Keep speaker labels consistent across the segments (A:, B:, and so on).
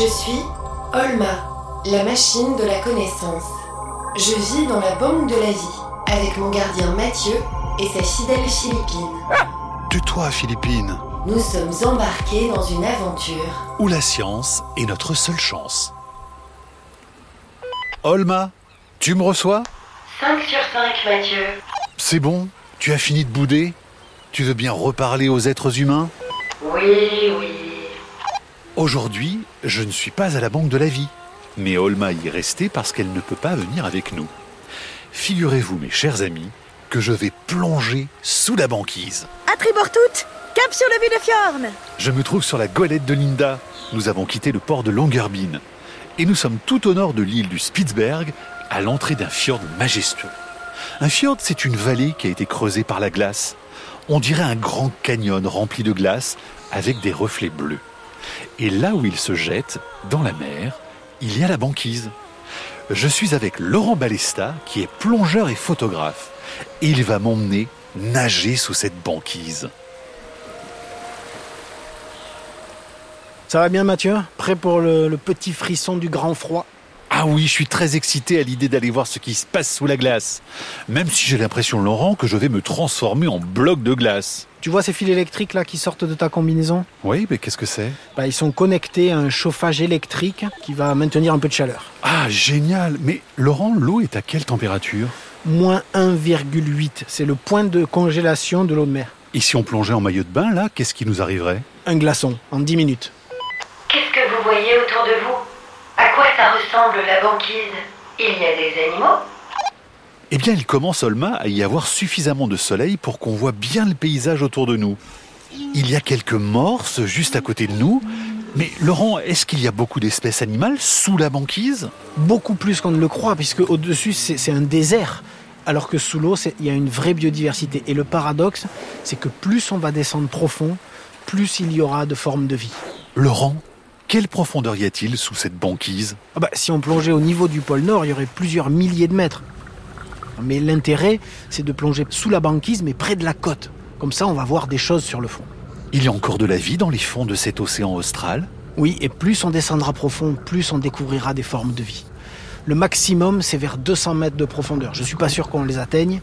A: Je suis Olma, la machine de la connaissance. Je vis dans la banque de la vie avec mon gardien Mathieu et sa fidèle Philippine.
B: Tais-toi, Philippine.
A: Nous sommes embarqués dans une aventure.
B: Où la science est notre seule chance. Olma, tu me reçois?
A: 5 sur 5, Mathieu.
B: C'est bon? Tu as fini de bouder? Tu veux bien reparler aux êtres humains?
A: Oui, oui.
B: Aujourd'hui, je ne suis pas à la banque de la vie. Mais Olma y est restée parce qu'elle ne peut pas venir avec nous. Figurez-vous, mes chers amis, que je vais plonger sous la banquise.
C: À tribord toutes, cap sur le vue de Fjorn.
B: Je me trouve sur la golette de Linda. Nous avons quitté le port de Longyearbyen. Et nous sommes tout au nord de l'île du Spitzberg, à l'entrée d'un fjord majestueux. Un fjord, c'est une vallée qui a été creusée par la glace. On dirait un grand canyon rempli de glace avec des reflets bleus. Et là où il se jette, dans la mer, il y a la banquise. Je suis avec Laurent Balesta, qui est plongeur et photographe. Et il va m'emmener nager sous cette banquise.
D: Ça va bien Mathieu? Prêt pour le, le petit frisson du grand froid?
B: Ah oui, je suis très excité à l'idée d'aller voir ce qui se passe sous la glace. Même si j'ai l'impression, Laurent, que je vais me transformer en bloc de glace.
D: Tu vois ces fils électriques là qui sortent de ta combinaison?
B: Oui, mais qu'est-ce que c'est?
D: Bah, Ils sont connectés à un chauffage électrique qui va maintenir un peu de chaleur.
B: Ah, génial Mais Laurent, l'eau est à quelle température?
D: Moins 1,8, c'est le point de congélation de l'eau de mer.
B: Et si on plongeait en maillot de bain, là, qu'est-ce qui nous arriverait?
D: Un glaçon en 10 minutes.
A: Qu'est-ce que vous voyez autour de vous? À quoi ça ressemble la banquise? Il y a des animaux
B: Eh bien, il commence, Olma, à y avoir suffisamment de soleil pour qu'on voit bien le paysage autour de nous. Il y a quelques morses juste à côté de nous. Mais Laurent, est-ce qu'il y a beaucoup d'espèces animales sous la banquise?
D: Beaucoup plus qu'on ne le croit, puisque au-dessus c'est c'est un désert. Alors que sous l'eau, il y a une vraie biodiversité. Et le paradoxe, c'est que plus on va descendre profond, plus il y aura de formes de vie.
B: Laurent, quelle profondeur y a-t-il sous cette banquise?
D: Ah bah, si on plongeait au niveau du pôle Nord, il y aurait plusieurs milliers de mètres. Mais l'intérêt, c'est de plonger sous la banquise, mais près de la côte. Comme ça, on va voir des choses sur le fond.
B: Il y a encore de la vie dans les fonds de cet océan austral?
D: Oui, et plus on descendra profond, plus on découvrira des formes de vie. Le maximum, c'est vers 200 mètres de profondeur. Je suis pas sûr qu'on les atteigne.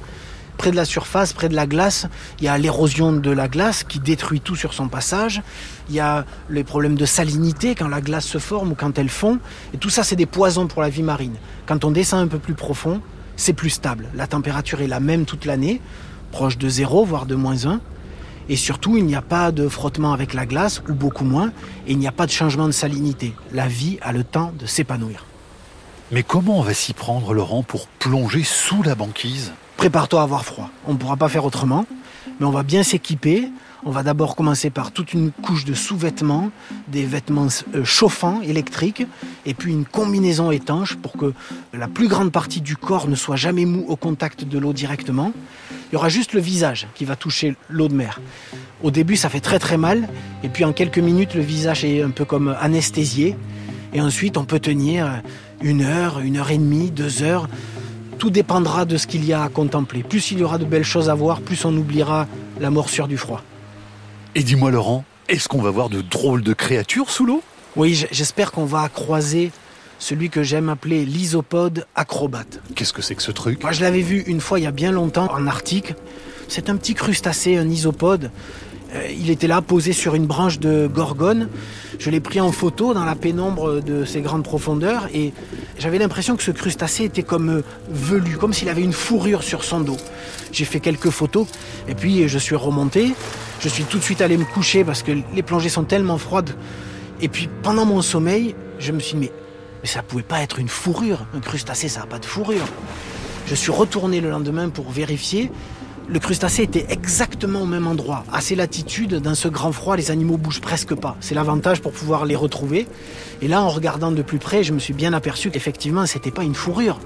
D: Près de la surface, près de la glace, il y a l'érosion de la glace qui détruit tout sur son passage. Il y a les problèmes de salinité quand la glace se forme ou quand elle fond. Et tout ça, c'est des poisons pour la vie marine. Quand on descend un peu plus profond, c'est plus stable. La température est la même toute l'année, proche de zéro, voire de moins 1. Et surtout, il n'y a pas de frottement avec la glace, ou beaucoup moins, et il n'y a pas de changement de salinité. La vie a le temps de s'épanouir.
B: Mais comment on va s'y prendre, Laurent, pour plonger sous la banquise?
D: Prépare-toi à avoir froid. On ne pourra pas faire autrement, mais on va bien s'équiper. On va d'abord commencer par toute une couche de sous-vêtements, des vêtements euh, chauffants, électriques, et puis une combinaison étanche pour que la plus grande partie du corps ne soit jamais mou au contact de l'eau directement. Il y aura juste le visage qui va toucher l'eau de mer. Au début, ça fait très très mal, et puis en quelques minutes, le visage est un peu comme anesthésié, et ensuite on peut tenir une heure, une heure et demie, deux heures. Tout dépendra de ce qu'il y a à contempler. Plus il y aura de belles choses à voir, plus on oubliera la morsure du froid.
B: Et dis-moi, Laurent, est-ce qu'on va voir de drôles de créatures sous l'eau?
D: Oui, j'espère qu'on va croiser celui que j'aime appeler l'isopode acrobate.
B: Qu'est-ce que c'est que ce truc?
D: Moi, je l'avais vu une fois il y a bien longtemps en Arctique. C'est un petit crustacé, un isopode. Euh, il était là, posé sur une branche de gorgone. Je l'ai pris en photo dans la pénombre de ces grandes profondeurs et j'avais l'impression que ce crustacé était comme euh, velu, comme s'il avait une fourrure sur son dos. J'ai fait quelques photos et puis je suis remonté. Je suis tout de suite allé me coucher parce que les plongées sont tellement froides. Et puis pendant mon sommeil, je me suis dit mais, mais ça pouvait pas être une fourrure. Un crustacé, ça n'a pas de fourrure. Je suis retourné le lendemain pour vérifier. Le crustacé était exactement au même endroit, à ces latitudes. Dans ce grand froid, les animaux bougent presque pas. C'est l'avantage pour pouvoir les retrouver. Et là, en regardant de plus près, je me suis bien aperçu qu'effectivement, c'était pas une fourrure.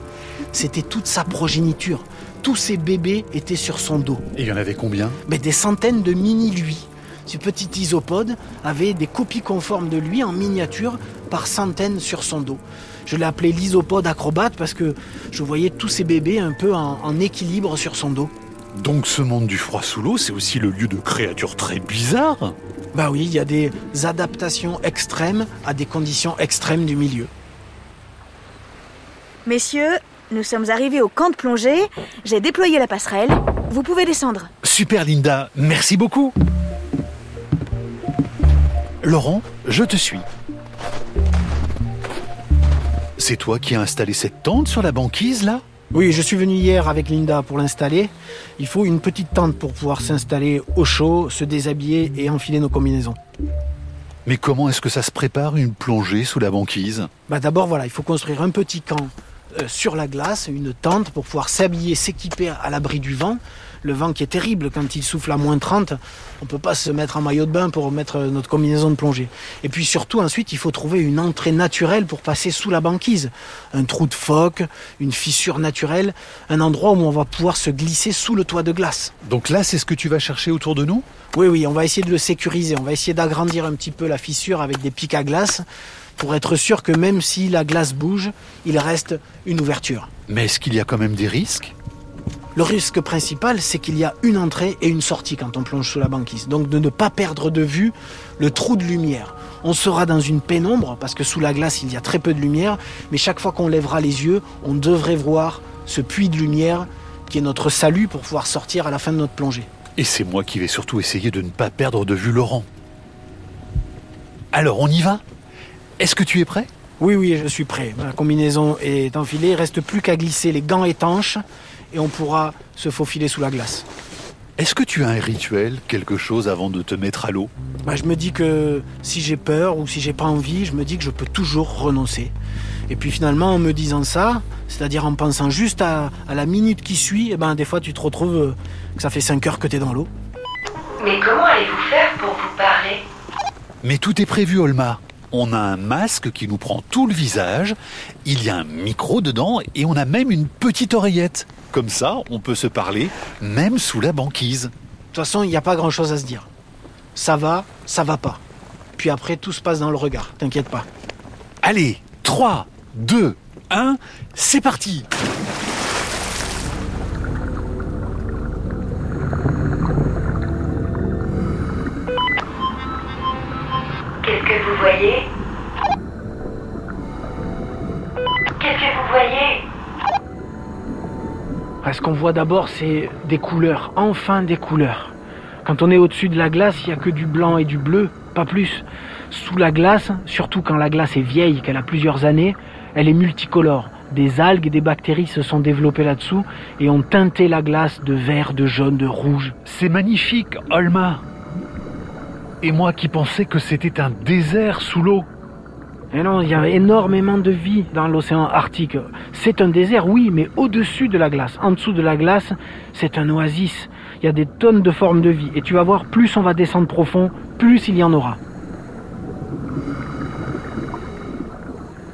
D: C'était toute sa progéniture. Tous ces bébés étaient sur son dos.
B: Et il y en avait combien?
D: Mais des centaines de mini-lui. Ce petit isopode avait des copies conformes de lui en miniature par centaines sur son dos. Je l'ai appelé l'isopode acrobate parce que je voyais tous ces bébés un peu en, en équilibre sur son dos.
B: Donc ce monde du froid sous l'eau, c'est aussi le lieu de créatures très bizarres
D: Bah oui, il y a des adaptations extrêmes à des conditions extrêmes du milieu.
C: Messieurs, nous sommes arrivés au camp de plongée. J'ai déployé la passerelle. Vous pouvez descendre.
B: Super Linda, merci beaucoup Laurent, je te suis. C'est toi qui as installé cette tente sur la banquise là?
D: Oui, je suis venu hier avec Linda pour l'installer. Il faut une petite tente pour pouvoir s'installer au chaud, se déshabiller et enfiler nos combinaisons.
B: Mais comment est-ce que ça se prépare une plongée sous la banquise?
D: Bah d'abord voilà, il faut construire un petit camp euh, sur la glace, une tente pour pouvoir s'habiller, s'équiper à l'abri du vent. Le vent qui est terrible quand il souffle à moins 30, on peut pas se mettre en maillot de bain pour mettre notre combinaison de plongée. Et puis surtout ensuite, il faut trouver une entrée naturelle pour passer sous la banquise. Un trou de phoque, une fissure naturelle, un endroit où on va pouvoir se glisser sous le toit de glace.
B: Donc là, c'est ce que tu vas chercher autour de nous?
D: Oui, oui, on va essayer de le sécuriser. On va essayer d'agrandir un petit peu la fissure avec des pics à glace pour être sûr que même si la glace bouge, il reste une ouverture.
B: Mais est-ce qu'il y a quand même des risques?
D: Le risque principal, c'est qu'il y a une entrée et une sortie quand on plonge sous la banquise. Donc de ne pas perdre de vue le trou de lumière. On sera dans une pénombre parce que sous la glace, il y a très peu de lumière, mais chaque fois qu'on lèvera les yeux, on devrait voir ce puits de lumière qui est notre salut pour pouvoir sortir à la fin de notre plongée.
B: Et c'est moi qui vais surtout essayer de ne pas perdre de vue Laurent. Alors on y va? Est-ce que tu es prêt?
D: Oui, oui, je suis prêt. La combinaison est enfilée, il reste plus qu'à glisser les gants étanches et on pourra se faufiler sous la glace.
B: Est-ce que tu as un rituel, quelque chose avant de te mettre à l'eau?
D: Bah, je me dis que si j'ai peur ou si j'ai pas envie, je me dis que je peux toujours renoncer. Et puis finalement, en me disant ça, c'est-à-dire en pensant juste à, à la minute qui suit, eh ben, des fois tu te retrouves euh, que ça fait 5 heures que tu es dans l'eau.
A: Mais comment allez-vous faire pour vous parler
B: Mais tout est prévu, Olma. On a un masque qui nous prend tout le visage, il y a un micro dedans et on a même une petite oreillette. Comme ça, on peut se parler même sous la banquise.
D: De toute façon, il n'y a pas grand-chose à se dire. Ça va, ça va pas. Puis après, tout se passe dans le regard, t'inquiète pas.
B: Allez, 3, 2, 1, c'est parti
D: Ce qu'on voit d'abord, c'est des couleurs, enfin des couleurs. Quand on est au-dessus de la glace, il n'y a que du blanc et du bleu, pas plus. Sous la glace, surtout quand la glace est vieille, qu'elle a plusieurs années, elle est multicolore. Des algues et des bactéries se sont développées là-dessous et ont teinté la glace de vert, de jaune, de rouge.
B: C'est magnifique, Olma Et moi qui pensais que c'était un désert sous l'eau.
D: Et non, il y a énormément de vie dans l'océan Arctique. C'est un désert, oui, mais au-dessus de la glace. En dessous de la glace, c'est un oasis. Il y a des tonnes de formes de vie. Et tu vas voir, plus on va descendre profond, plus il y en aura.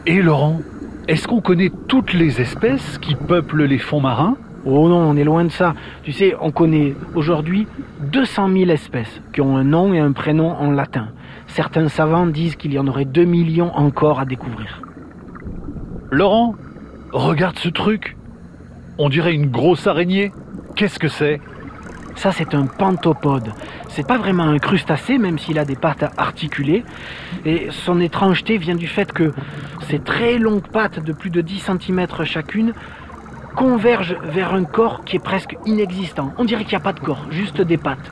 B: Et Laurent, est-ce qu'on connaît toutes les espèces qui peuplent les fonds marins?
D: Oh non, on est loin de ça. Tu sais, on connaît aujourd'hui 200 000 espèces qui ont un nom et un prénom en latin. Certains savants disent qu'il y en aurait 2 millions encore à découvrir.
B: Laurent, regarde ce truc. On dirait une grosse araignée. Qu'est-ce que c'est?
D: Ça, c'est un pantopode. C'est pas vraiment un crustacé, même s'il a des pattes articulées. Et son étrangeté vient du fait que ces très longues pattes de plus de 10 cm chacune convergent vers un corps qui est presque inexistant. On dirait qu'il n'y a pas de corps, juste des pattes.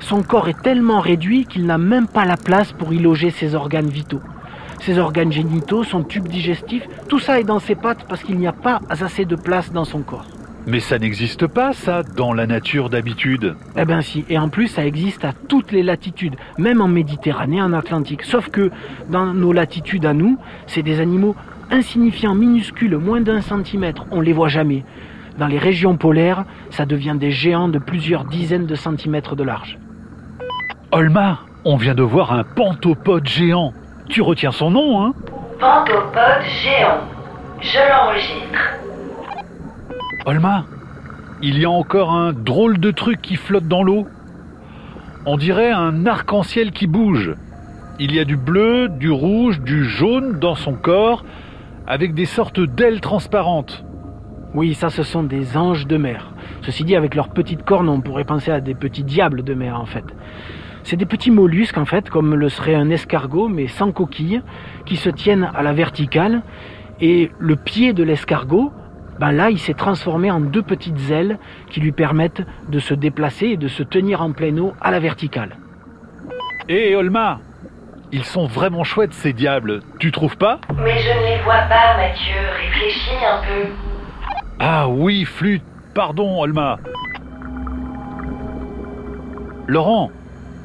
D: Son corps est tellement réduit qu'il n'a même pas la place pour y loger ses organes vitaux. Ses organes génitaux, son tube digestif, tout ça est dans ses pattes parce qu'il n'y a pas assez de place dans son corps.
B: Mais ça n'existe pas, ça, dans la nature d'habitude.
D: Eh ben si, et en plus ça existe à toutes les latitudes, même en Méditerranée, en Atlantique. Sauf que dans nos latitudes à nous, c'est des animaux insignifiants, minuscules, moins d'un centimètre, on les voit jamais. Dans les régions polaires, ça devient des géants de plusieurs dizaines de centimètres de large.
B: Olma, on vient de voir un pantopode géant. Tu retiens son nom, hein?
A: Pantopode géant. Je l'enregistre.
B: Olma, il y a encore un drôle de truc qui flotte dans l'eau. On dirait un arc-en-ciel qui bouge. Il y a du bleu, du rouge, du jaune dans son corps, avec des sortes d'ailes transparentes.
D: Oui, ça, ce sont des anges de mer. Ceci dit, avec leurs petites cornes, on pourrait penser à des petits diables de mer, en fait. C'est des petits mollusques, en fait, comme le serait un escargot, mais sans coquille, qui se tiennent à la verticale. Et le pied de l'escargot, ben là, il s'est transformé en deux petites ailes qui lui permettent de se déplacer et de se tenir en pleine eau à la verticale.
B: Hé Olma Ils sont vraiment chouettes ces diables, tu trouves pas
A: Mais je ne les vois pas, Mathieu. Réfléchis un peu.
B: Ah oui, flûte, pardon Olma. Laurent,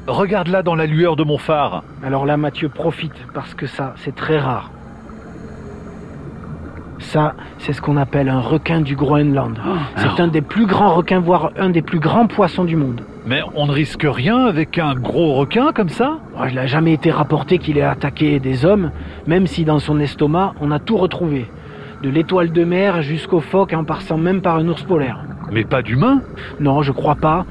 B: regarde là dans la lueur de mon phare.
D: Alors là, Mathieu, profite, parce que ça, c'est très rare. Ça, c'est ce qu'on appelle un requin du Groenland. c'est un des plus grands requins, voire un des plus grands poissons du monde.
B: Mais on ne risque rien avec un gros requin comme ça
D: Il n'a jamais été rapporté qu'il ait attaqué des hommes, même si dans son estomac, on a tout retrouvé. De l'étoile de mer jusqu'au phoque, en passant même par un ours polaire.
B: Mais pas d'humain
D: Non, je crois pas.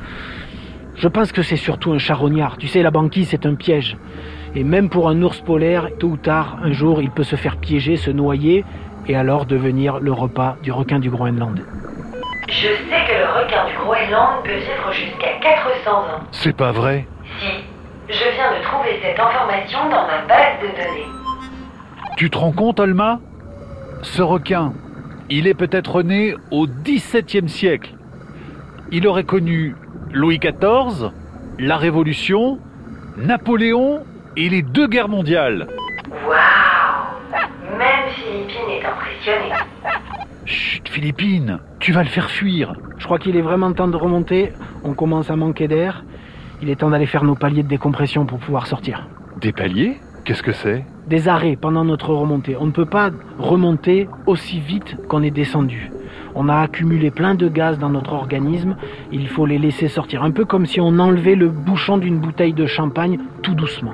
D: Je pense que c'est surtout un charognard. Tu sais, la banquise, c'est un piège. Et même pour un ours polaire, tôt ou tard, un jour, il peut se faire piéger, se noyer, et alors devenir le repas du requin du Groenland.
A: Je sais que le requin du Groenland peut vivre jusqu'à 400 ans.
B: C'est pas vrai.
A: Si, je viens de trouver cette information dans ma base de données.
B: Tu te rends compte, Olma Ce requin, il est peut-être né au XVIIe siècle. Il aurait connu Louis XIV, la Révolution, Napoléon et les deux guerres mondiales.
A: Waouh Même Philippine est impressionnée.
B: Chut, Philippine, tu vas le faire fuir.
D: Je crois qu'il est vraiment temps de remonter. On commence à manquer d'air. Il est temps d'aller faire nos paliers de décompression pour pouvoir sortir.
B: Des paliers? Qu'est-ce que c'est?
D: Des arrêts pendant notre remontée. On ne peut pas remonter aussi vite qu'on est descendu. On a accumulé plein de gaz dans notre organisme. Il faut les laisser sortir. Un peu comme si on enlevait le bouchon d'une bouteille de champagne tout doucement.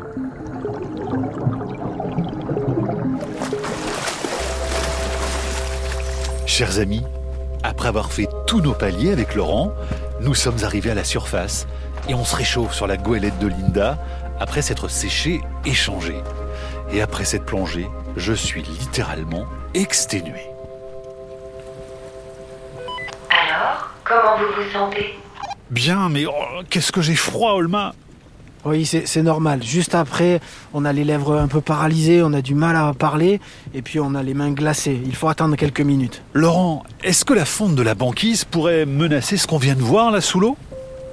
B: Chers amis, après avoir fait tous nos paliers avec Laurent, nous sommes arrivés à la surface et on se réchauffe sur la goélette de Linda après s'être séché et changé. Et après cette plongée, je suis littéralement exténué.
A: Alors, comment vous vous sentez?
B: Bien, mais oh, qu'est-ce que j'ai froid, Olma
D: Oui, c'est c'est normal. Juste après, on a les lèvres un peu paralysées, on a du mal à parler, et puis on a les mains glacées. Il faut attendre quelques minutes.
B: Laurent, est-ce que la fonte de la banquise pourrait menacer ce qu'on vient de voir là sous l'eau?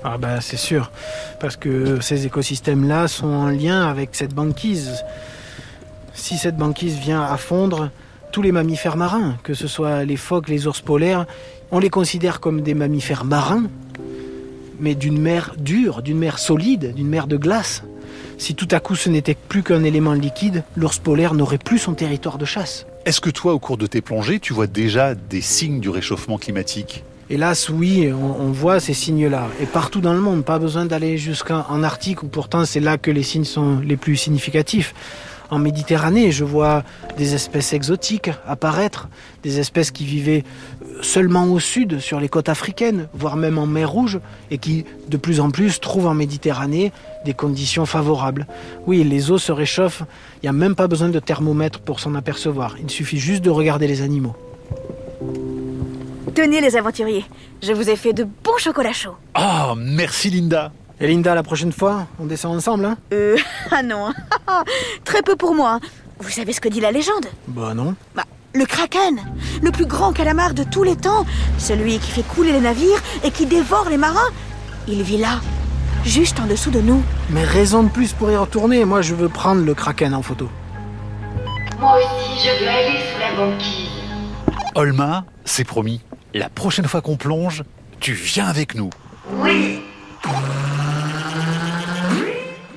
D: Ah ben c'est sûr, parce que ces écosystèmes-là sont en lien avec cette banquise. Si cette banquise vient à fondre, tous les mammifères marins, que ce soit les phoques, les ours polaires, on les considère comme des mammifères marins, mais d'une mer dure, d'une mer solide, d'une mer de glace. Si tout à coup ce n'était plus qu'un élément liquide, l'ours polaire n'aurait plus son territoire de chasse.
B: Est-ce que toi, au cours de tes plongées, tu vois déjà des signes du réchauffement climatique?
D: Hélas, oui, on, voit ces signes-là. Et partout dans le monde, pas besoin d'aller jusqu'en Arctique, où pourtant c'est là que les signes sont les plus significatifs. En Méditerranée, je vois des espèces exotiques apparaître, des espèces qui vivaient seulement au sud, sur les côtes africaines, voire même en mer Rouge, et qui, de plus en plus, trouvent en Méditerranée des conditions favorables. Oui, les eaux se réchauffent, il n'y a même pas besoin de thermomètre pour s'en apercevoir, il suffit juste de regarder les animaux.
C: Tenez les aventuriers, je vous ai fait de bons chocolats chauds.
B: Oh, merci Linda
D: Et Linda, la prochaine fois, on descend ensemble, hein
C: Euh, ah non, très peu pour moi. Vous savez ce que dit la légende
D: Bah non.
C: Bah, le kraken, le plus grand calamar de tous les temps, celui qui fait couler les navires et qui dévore les marins, il vit là, juste en dessous de nous.
D: Mais raison de plus pour y retourner, moi je veux prendre le kraken en photo.
A: Moi aussi, je veux aller sous la banquise.
B: Olma, c'est promis. La prochaine fois qu'on plonge, tu viens avec nous.
A: Oui